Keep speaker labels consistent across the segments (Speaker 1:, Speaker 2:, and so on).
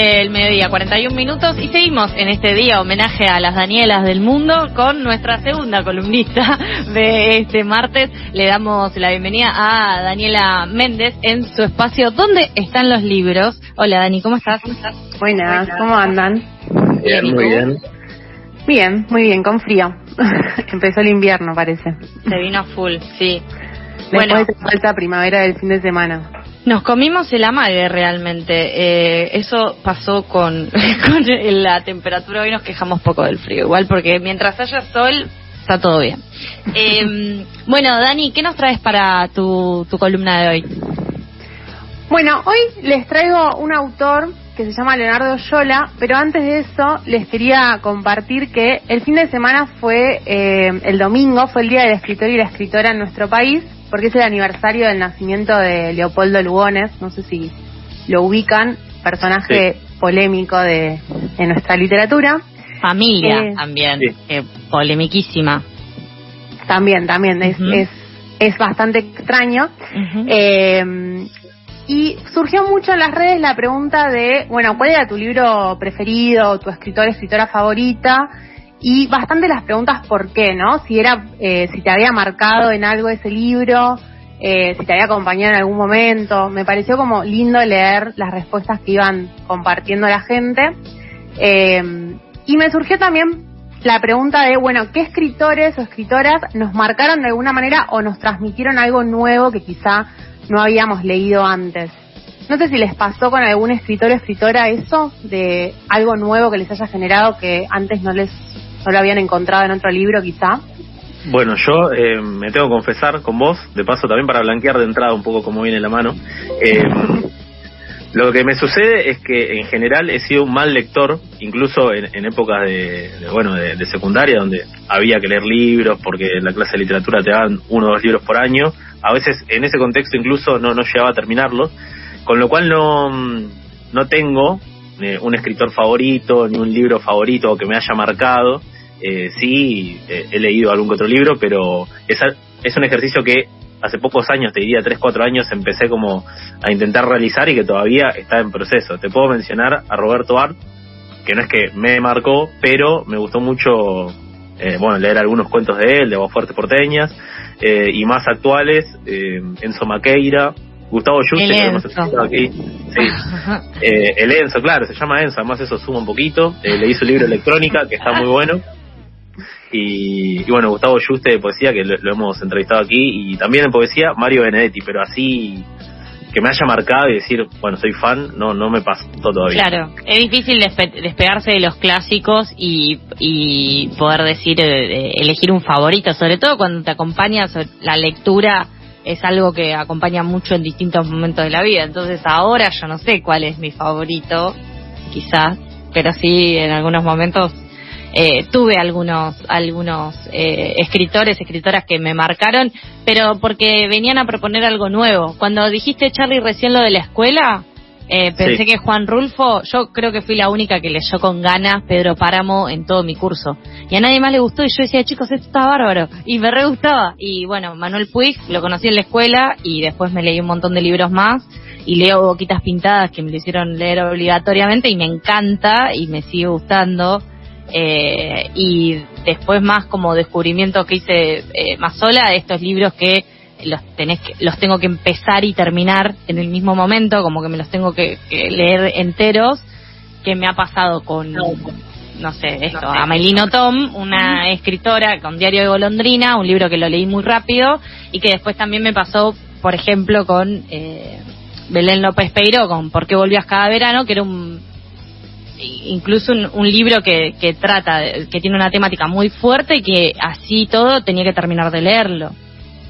Speaker 1: del mediodía, 41 minutos, y seguimos en este día homenaje a las Danielas del mundo con nuestra segunda columnista de este martes. Le damos la bienvenida a Daniela Méndez en su espacio ¿Dónde están los libros? Hola Dani, ¿cómo estás?
Speaker 2: Buenas, ¿cómo andan?
Speaker 3: Bien, muy bien.
Speaker 2: Bien, muy bien, con frío. Empezó el invierno, parece.
Speaker 1: Se vino full, sí.
Speaker 2: Después bueno, de falta primavera del fin de semana.
Speaker 1: Nos comimos el amague realmente. Eh, eso pasó con, con la temperatura. Hoy nos quejamos poco del frío. Igual porque mientras haya sol, está todo bien. Eh, bueno, Dani, ¿qué nos traes para tu, tu columna de hoy?
Speaker 2: Bueno, hoy les traigo un autor que se llama Leonardo Yola, pero antes de eso les quería compartir que el fin de semana fue, eh, el domingo, fue el Día del Escritor y la Escritora en nuestro país porque es el aniversario del nacimiento de Leopoldo Lugones, no sé si lo ubican, personaje polémico de, nuestra literatura.
Speaker 1: Familia eh, también, polemiquísima.
Speaker 2: También, también, es, es, es, bastante extraño. eh, y surgió mucho en las redes la pregunta de, bueno, ¿cuál era tu libro preferido, tu escritor, escritora favorita? Y bastante las preguntas por qué, ¿no? Si era, eh, si te había marcado en algo ese libro, eh, si te había acompañado en algún momento. Me pareció como lindo leer las respuestas que iban compartiendo la gente. Eh, y me surgió también la pregunta de, bueno, ¿qué escritores o escritoras nos marcaron de alguna manera o nos transmitieron algo nuevo que quizá no habíamos leído antes? No sé si les pasó con algún escritor o escritora eso, de algo nuevo que les haya generado que antes no les no lo habían encontrado en otro libro quizá.
Speaker 3: Bueno, yo eh, me tengo que confesar con vos, de paso también para blanquear de entrada un poco cómo viene la mano. Eh, lo que me sucede es que en general he sido un mal lector, incluso en, épocas de, bueno de, secundaria donde había que leer libros porque en la clase de literatura te daban uno o dos libros por año. A veces en ese contexto incluso no, no llegaba a terminarlos, con lo cual no, no tengo eh, un escritor favorito ni un libro favorito que me haya marcado. Eh, sí, eh, he leído algún que otro libro, pero es, es un ejercicio que hace pocos años, te diría 3, 4 años, empecé como a intentar realizar y que todavía está en proceso. Te puedo mencionar a Roberto Art, que no es que me marcó, pero me gustó mucho, eh, bueno, leer algunos cuentos de él, de Voz Fuertes Porteñas, eh, y más actuales, eh, Enzo Maqueira, Gustavo Yuste, que hemos aquí. Sí. Eh, el Enzo, claro, se llama Enzo, además eso suma un poquito. Eh, leí su libro Electrónica, que está muy bueno. Y, bueno, Gustavo Yuste de poesía, que lo, hemos entrevistado aquí, y también en poesía Mario Benedetti, pero así que me haya marcado y decir, bueno, soy fan, no no me pasó todavía.
Speaker 1: Claro, es difícil despegarse de los clásicos y, y poder decir, eh, elegir un favorito, sobre todo cuando te acompaña la lectura es algo que acompaña mucho en distintos momentos de la vida. Entonces ahora yo no sé cuál es mi favorito, quizás, pero sí en algunos momentos eh, tuve algunos algunos eh, escritores, escritoras que me marcaron, pero porque venían a proponer algo nuevo. Cuando dijiste, Charlie, recién lo de la escuela, eh, pensé que Juan Rulfo, yo creo que fui la única que leyó con ganas Pedro Páramo en todo mi curso. Y a nadie más le gustó y yo decía, chicos, esto está bárbaro. Y me re gustaba. Y bueno, Manuel Puig lo conocí en la escuela y después me leí un montón de libros más. Y leo Boquitas Pintadas que me lo hicieron leer obligatoriamente y me encanta y me sigue gustando. Eh, y después más como descubrimiento que hice eh, más sola, estos libros que los tenés que, los tengo que empezar y terminar en el mismo momento, como que me los tengo que, leer enteros, que me ha pasado con, no sé, esto, Amelino Tom, una escritora con Diario de Golondrina, un libro que lo leí muy rápido, y que después también me pasó, por ejemplo, con eh, Belén López Peiro, con ¿Por qué volvías cada verano?, que era un incluso un, libro que, que trata, que tiene una temática muy fuerte y que así todo tenía que terminar de leerlo.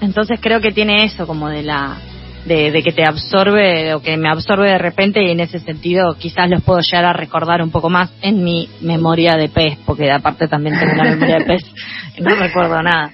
Speaker 1: Entonces creo que tiene eso como de la de, que te absorbe o que me absorbe de repente y en ese sentido quizás los puedo llegar a recordar un poco más en mi memoria de pez, porque aparte también tengo una memoria de pez no recuerdo nada.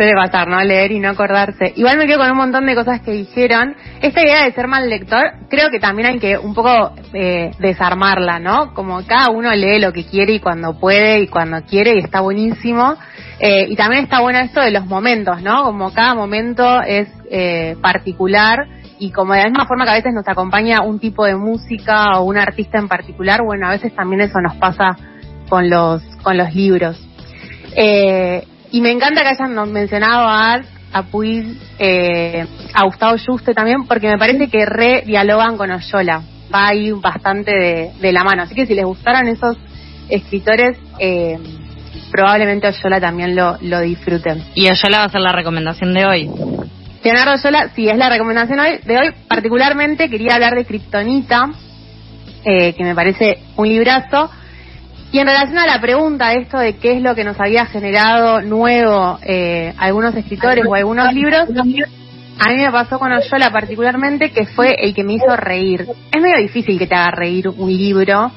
Speaker 2: Suele pasar, ¿no? Leer y no acordarse. Igual me quedo con un montón de cosas que dijeron. Esta idea de ser mal lector, creo que también hay que un poco eh, desarmarla, ¿no? Como cada uno lee lo que quiere y cuando puede y cuando quiere y está buenísimo. Eh, y también está bueno esto de los momentos, ¿no? Como cada momento es eh, particular y como de la misma forma que a veces nos acompaña un tipo de música o un artista en particular, bueno, a veces también eso nos pasa con los, con los libros. Eh, y me encanta que hayan mencionado a Art, a Puig, eh, a Gustavo Juste también, porque me parece que re dialogan con Oyola. Va ahí bastante de, de la mano. Así que si les gustaron esos escritores, eh, probablemente Oyola también lo, lo disfruten.
Speaker 1: Y Oyola va a ser la recomendación de hoy.
Speaker 2: Leonardo Oyola, sí, es la recomendación de hoy. Particularmente quería hablar de Kryptonita, eh, que me parece un librazo. Y en relación a la pregunta de esto de qué es lo que nos había generado nuevo eh, algunos escritores o algunos libros, a mí me pasó con Oyola particularmente que fue el que me hizo reír. Es medio difícil que te haga reír un libro,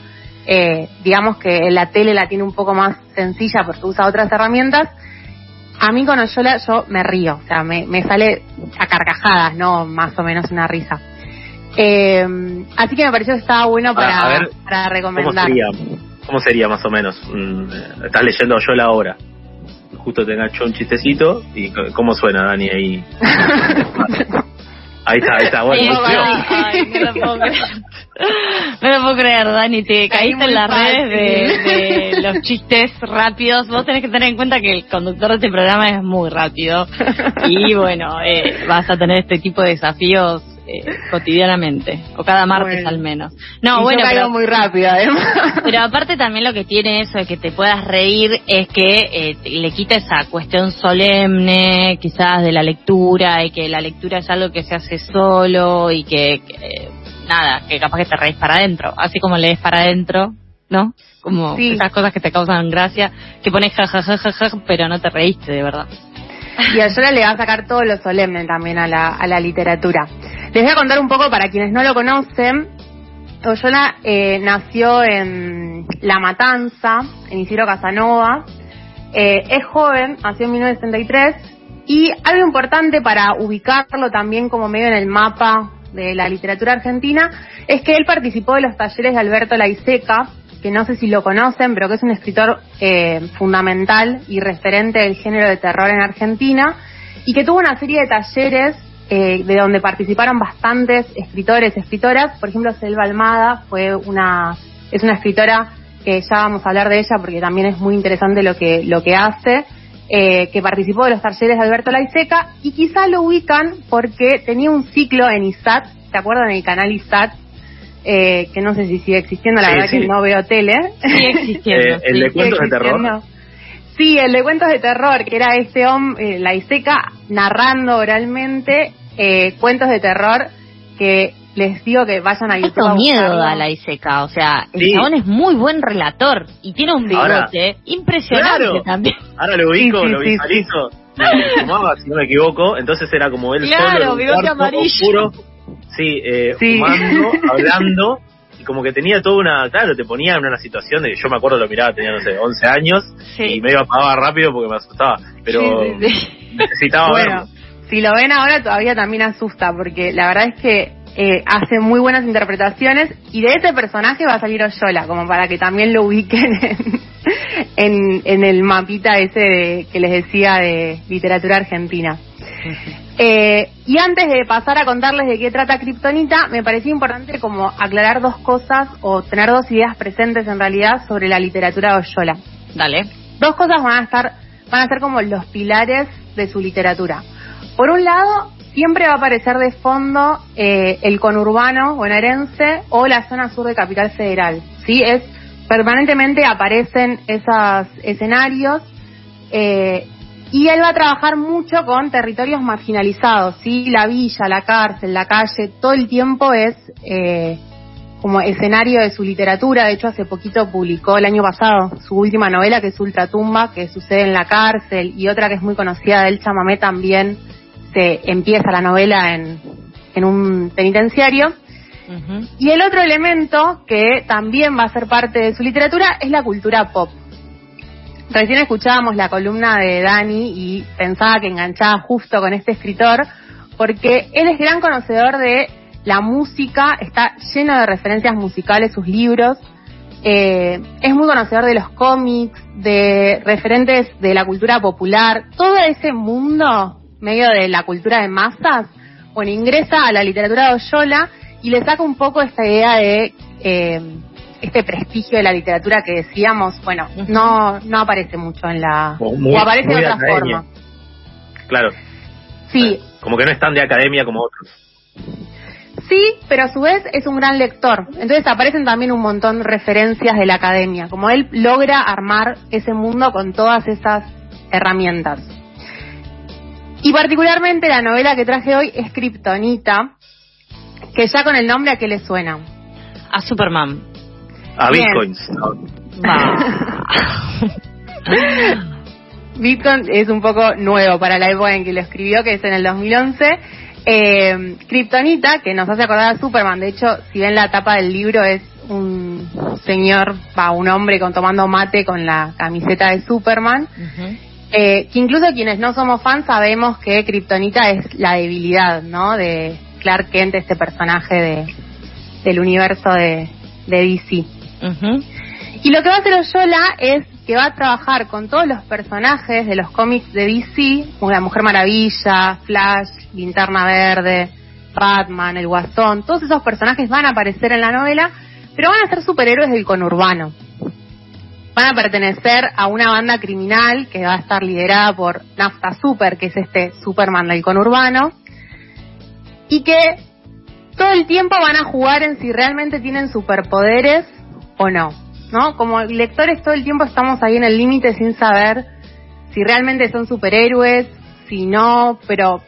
Speaker 2: eh, digamos que la tele la tiene un poco más sencilla porque usa otras herramientas. A mí con Oyola yo me río, o sea, me, me sale a carcajadas, no más o menos una risa. Eh, así que me pareció que estaba bueno para, para recomendar.
Speaker 3: ¿cómo sería, ¿Cómo sería más o menos? Mm, estás leyendo Oyola ahora justo te enganchó un chistecito y cómo suena Dani ahí Ahí está, ahí está, bueno.
Speaker 1: Ay, no lo puedo creer. No lo puedo creer, Dani, te caíste en las redes de, de, los chistes rápidos. Vos tenés que tener en cuenta que el conductor de este programa es muy rápido. Y bueno, eh, vas a tener este tipo de desafíos eh, cotidianamente o cada martes al menos.
Speaker 2: No, bueno, pero muy rápido
Speaker 1: Pero aparte también lo que tiene eso de que te puedas reír es que eh, le quita esa cuestión solemne, quizás de la lectura y que la lectura es algo que se hace solo y que, nada, que capaz que te reís para adentro, así como lees para adentro, ¿no? Como esas cosas que te causan gracia, que pones jajajaja, pero no te reíste de verdad.
Speaker 2: Y a Yola le va a sacar todo lo solemne también a la, a la literatura. Les voy a contar un poco para quienes no lo conocen. Oyola eh, nació en La Matanza, en Isidro Casanova. Eh, es joven, nació en 1963. Y algo importante para ubicarlo también como medio en el mapa de la literatura argentina es que él participó de los talleres de Alberto Laiseca, que no sé si lo conocen, pero que es un escritor eh, fundamental y referente del género de terror en Argentina, y que tuvo una serie de talleres eh, de donde participaron bastantes escritores, escritoras. Por ejemplo, Selva Almada fue una, es una escritora que ya vamos a hablar de ella porque también es muy interesante lo que, lo que hace, eh, que participó de los talleres de Alberto Laiseca y quizá lo ubican porque tenía un ciclo en ISAT, ¿se acuerdan? En el canal ISAT, eh, que no sé si sigue existiendo, la verdad que no veo tele.
Speaker 1: Sigue existiendo.
Speaker 3: el de cuentos de terror.
Speaker 2: Sí, el de cuentos de terror, que era este hombre, la Iseca, narrando oralmente eh, cuentos de terror que les digo que vayan a YouTube.
Speaker 1: Tengo miedo a la Iseca, o sea, el chabón es muy buen relator y tiene un bigote impresionante también.
Speaker 3: Ahora lo ubico, lo visualizo. fumaba, si no me equivoco, entonces era como él
Speaker 1: claro,
Speaker 3: solo,
Speaker 1: bigote amarillo.
Speaker 3: sí, eh, fumando, hablando y como que tenía toda una, claro, te ponía en una situación de que yo me acuerdo lo miraba, tenía, no sé, 11 años y me iba a apagar rápido porque me asustaba, pero necesitaba
Speaker 2: bueno, Si lo ven ahora todavía también asusta porque la verdad es que eh, hace muy buenas interpretaciones y de ese personaje va a salir Oyola, como para que también lo ubiquen en, en, el mapita ese que les decía de literatura argentina. Eh, y antes de pasar a contarles de qué trata Kryptonita, me parecía importante como aclarar dos cosas o tener dos ideas presentes en realidad sobre la literatura de Oyola.
Speaker 1: Dale.
Speaker 2: Dos cosas van a estar, van a ser como los pilares de su literatura. Por un lado, siempre va a aparecer de fondo eh, el conurbano bonaerense o la zona sur de Capital Federal. ¿sí? Es, permanentemente aparecen esos escenarios eh, y él va a trabajar mucho con territorios marginalizados, ¿sí? La villa, la cárcel, la calle, todo el tiempo es eh, como escenario de su literatura. De hecho, hace poquito publicó el año pasado su última novela, que es Ultratumba, que sucede en la cárcel, y otra que es muy conocida de él, Chamamé, también se empieza la novela en, en un penitenciario. Y el otro elemento que también va a ser parte de su literatura es la cultura pop. Recién escuchábamos la columna de Dani y pensaba que enganchaba justo con este escritor porque él es gran conocedor de la música, está lleno de referencias musicales sus libros, eh, es muy conocedor de los cómics, de referentes de la cultura popular, todo ese mundo medio de la cultura de masas, bueno, ingresa a la literatura de Oyola y le saca un poco esta idea de eh, este prestigio de la literatura que decíamos, bueno, no no aparece mucho en la... o aparece de otra forma.
Speaker 3: Claro.
Speaker 2: Sí.
Speaker 3: Como que no es tan de academia como otros.
Speaker 2: Sí, pero a su vez es un gran lector. Entonces aparecen también un montón de referencias de la academia, como él logra armar ese mundo con todas esas herramientas. Y particularmente la novela que traje hoy es Kryptonita, que ya con el nombre a qué le suena.
Speaker 1: A Superman.
Speaker 3: A Bitcoins.
Speaker 2: Bitcoin es un poco nuevo para la época en que lo escribió, que es en el 2011. Eh, Kryptonita, que nos hace acordar a Superman. De hecho, si ven la tapa del libro, es un señor, va, un hombre con tomando mate con la camiseta de Superman. eh, que incluso quienes no somos fans sabemos que Kryptonita es la debilidad, ¿no? De Clark Kent, este personaje de, del universo de, de DC. Y lo que va a hacer Oyola es que va a trabajar con todos los personajes de los cómics de DC, como la Mujer Maravilla, Flash, Linterna Verde, Batman, el Guasón, todos esos personajes van a aparecer en la novela, pero van a ser superhéroes del conurbano. Van a pertenecer a una banda criminal que va a estar liderada por Nafta Super, que es este Superman del conurbano, y que todo el tiempo van a jugar en si realmente tienen superpoderes o no. ¿no? Como lectores todo el tiempo estamos ahí en el límite sin saber si realmente son superhéroes, si no, pero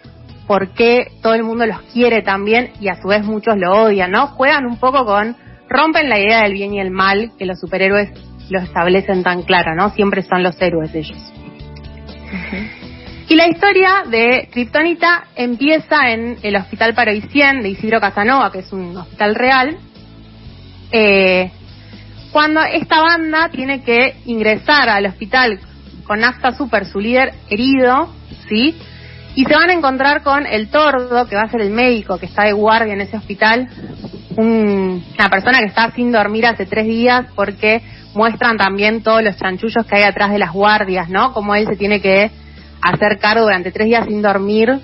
Speaker 2: por qué todo el mundo los quiere también y a su vez muchos lo odian, ¿no? Juegan un poco con, rompen la idea del bien y el mal que los superhéroes lo establecen tan claro, ¿no? Siempre son los héroes ellos. Y la historia de Kryptonita empieza en el Hospital Paroisien de Isidro Casanova, que es un hospital real, eh, cuando esta banda tiene que ingresar al hospital con Nafta Super, su líder, herido, ¿sí? Y se van a encontrar con el tordo, que va a ser el médico que está de guardia en ese hospital, una persona que está sin dormir hace tres días porque muestran también todos los chanchullos que hay atrás de las guardias, ¿no? Como él se tiene que hacer cargo durante tres días sin dormir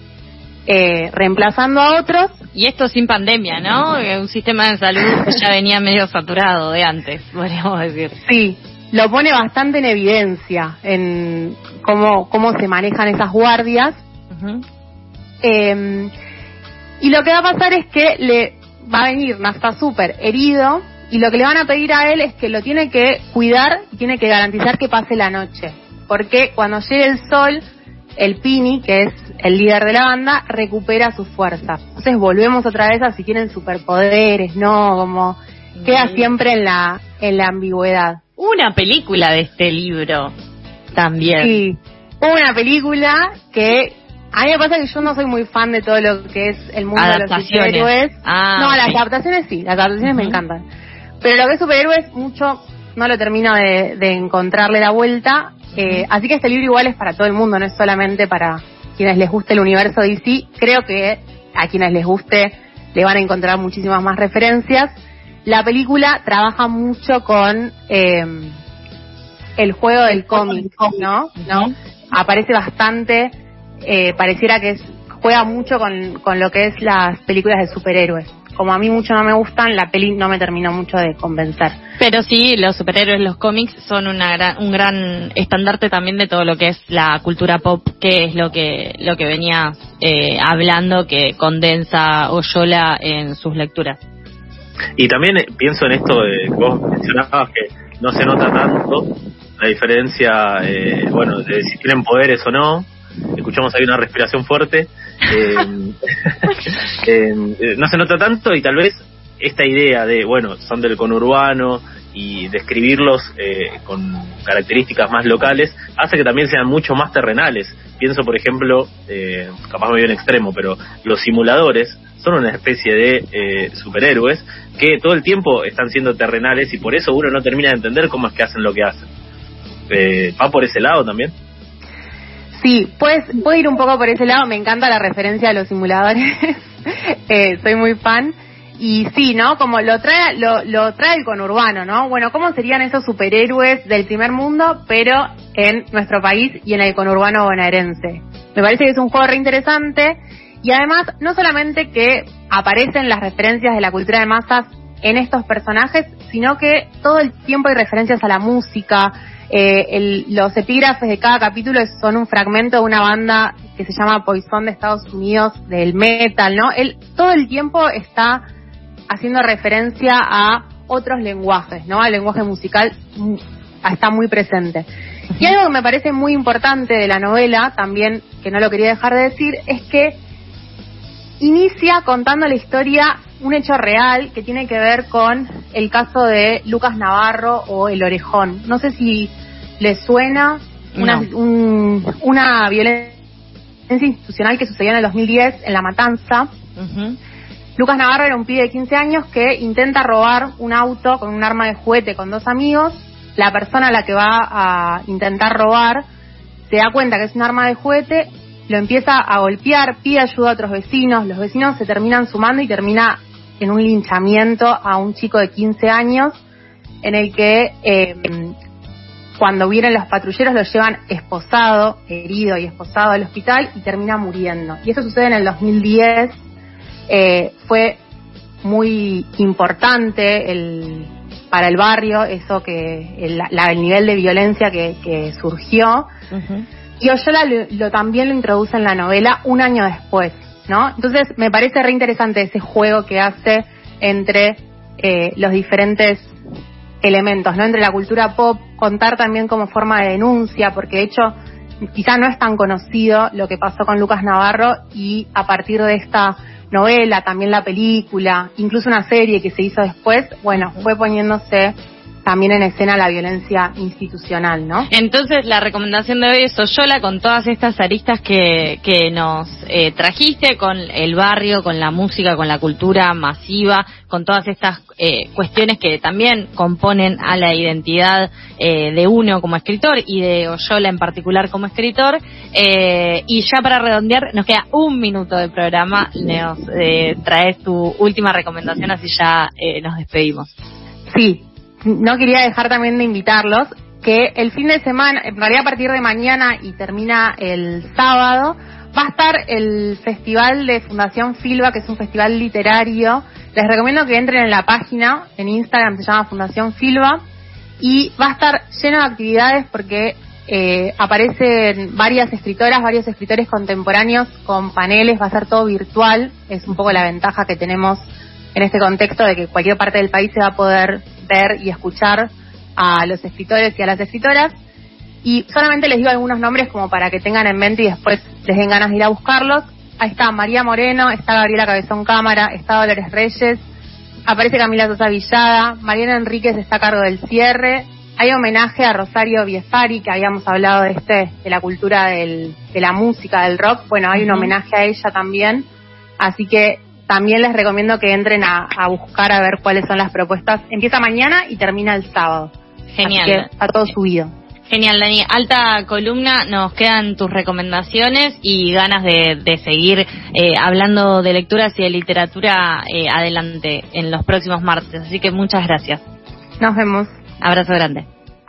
Speaker 2: eh, reemplazando a otros.
Speaker 1: Y esto sin pandemia, ¿no? Un sistema de salud que ya venía medio saturado de antes, podríamos decir.
Speaker 2: Sí, lo pone bastante en evidencia en cómo, cómo se manejan esas guardias. eh, y lo que va a pasar es que le va a venir Nasta Super herido y lo que le van a pedir a él es que lo tiene que cuidar y tiene que garantizar que pase la noche. Porque cuando llegue el sol, el Pini, que es el líder de la banda, recupera su fuerza. Entonces volvemos otra vez a si tienen superpoderes, ¿no? Como queda siempre en la, en la ambigüedad.
Speaker 1: Una película de este libro también.
Speaker 2: Sí, una película que a mí me pasa que yo no soy muy fan de todo lo que es el mundo de los superhéroes.
Speaker 1: Ah,
Speaker 2: no, las adaptaciones sí, las adaptaciones me encantan. Pero lo que es superhéroes, mucho no lo termino de, de encontrarle la vuelta. Eh, así que este libro igual es para todo el mundo, no es solamente para quienes les guste el universo DC. Creo que a quienes les guste le van a encontrar muchísimas más referencias. La película trabaja mucho con eh, el juego del cómic, ¿no? ¿no? Aparece bastante, eh, pareciera que es, juega mucho con, con lo que es las películas de superhéroes como a mí mucho no me gustan, la peli no me terminó mucho de convencer.
Speaker 1: Pero sí, los superhéroes, los cómics son una gran, un gran estandarte también de todo lo que es la cultura pop, que es lo que lo que venía eh, hablando, que condensa Oyola en sus lecturas.
Speaker 3: Y también eh, pienso en esto de que vos mencionabas que no se nota tanto la diferencia, eh, bueno, de si tienen poderes o no. Escuchamos ahí una respiración fuerte. Eh, eh, no se nota tanto y tal vez esta idea de, bueno, son del conurbano y describirlos eh, con características más locales hace que también sean mucho más terrenales. Pienso, por ejemplo, eh, capaz me voy en extremo, pero los simuladores son una especie de eh, superhéroes que todo el tiempo están siendo terrenales y por eso uno no termina de entender cómo es que hacen lo que hacen. Eh, ¿Va por ese lado también?
Speaker 2: Sí, pues puedo ir un poco por ese lado. Me encanta la referencia a los simuladores. eh, soy muy fan. Y sí, ¿no? Como lo trae, lo, lo trae el conurbano, ¿no? Bueno, ¿cómo serían esos superhéroes del primer mundo, pero en nuestro país y en el conurbano bonaerense? Me parece que es un juego re interesante Y además, no solamente que aparecen las referencias de la cultura de masas en estos personajes, sino que todo el tiempo hay referencias a la música. Eh, los epígrafes de cada capítulo son un fragmento de una banda que se llama Poison de Estados Unidos, del metal, ¿no? Él todo el tiempo está haciendo referencia a otros lenguajes, ¿no? El lenguaje musical mm, está muy presente. Y algo que me parece muy importante de la novela, también que no lo quería dejar de decir, es que inicia contando la historia, un hecho real que tiene que ver con el caso de Lucas Navarro o El Orejón. No sé si le suena una, una violencia institucional que sucedió en el 2010 en La Matanza. Lucas Navarro era un pibe de 15 años que intenta robar un auto con un arma de juguete con dos amigos. La persona a la que va a intentar robar se da cuenta que es un arma de juguete, lo empieza a golpear, pide ayuda a otros vecinos, los vecinos se terminan sumando y termina en un linchamiento a un chico de 15 años en el que eh, cuando vienen los patrulleros lo llevan esposado, herido y esposado al hospital y termina muriendo. Y eso sucede en el 2010 eh, fue muy importante el, para el barrio eso que el, el nivel de violencia que, surgió y Oyola lo, también lo introduce en la novela un año después no entonces me parece re interesante ese juego que hace entre eh, los diferentes elementos no entre la cultura pop contar también como forma de denuncia porque de hecho quizá no es tan conocido lo que pasó con Lucas Navarro y a partir de esta novela, también la película, incluso una serie que se hizo después, bueno, fue poniéndose también en escena la violencia institucional, ¿no?
Speaker 1: Entonces, la recomendación de hoy es Oyola con todas estas aristas que, que nos eh, trajiste, con el barrio, con la música, con la cultura masiva, con todas estas eh, cuestiones que también componen a la identidad eh, de uno como escritor y de Oyola en particular como escritor. y ya para redondear, nos queda un minuto de programa, nos traes tu última recomendación, así ya nos despedimos.
Speaker 2: Sí, no quería dejar también de invitarlos que el fin de semana, en realidad a partir de mañana y termina el sábado, va a estar el festival de Fundación Filba, que es un festival literario. Les recomiendo que entren en la página, en Instagram se llama Fundación Filba, y va a estar lleno de actividades porque eh, aparecen varias escritoras, varios escritores contemporáneos con paneles, va a ser todo virtual, es un poco la ventaja que tenemos en este contexto de que cualquier parte del país se va a poder ver y escuchar a los escritores y a las escritoras. Y solamente les digo algunos nombres como para que tengan en mente y después les den ganas de ir a buscarlos. Ahí está María Moreno, está Gabriela Cabezón Cámara, está Dolores Reyes, aparece Camila Sosa Villada, Mariana Enríquez está a cargo del cierre. Hay homenaje a Rosario Biefari, que habíamos hablado de este, de la cultura del, de la música, del rock. Bueno, hay un homenaje a ella también. Así que también les recomiendo que entren a, buscar a ver cuáles son las propuestas. Empieza mañana y termina el sábado.
Speaker 1: Genial.
Speaker 2: Así que está todo subido.
Speaker 1: Genial, Dani. Alta columna, nos quedan tus recomendaciones y ganas de, seguir eh, hablando de lecturas y de literatura eh, adelante en los próximos martes. Así que muchas gracias.
Speaker 2: Nos vemos.
Speaker 1: Abrazo grande.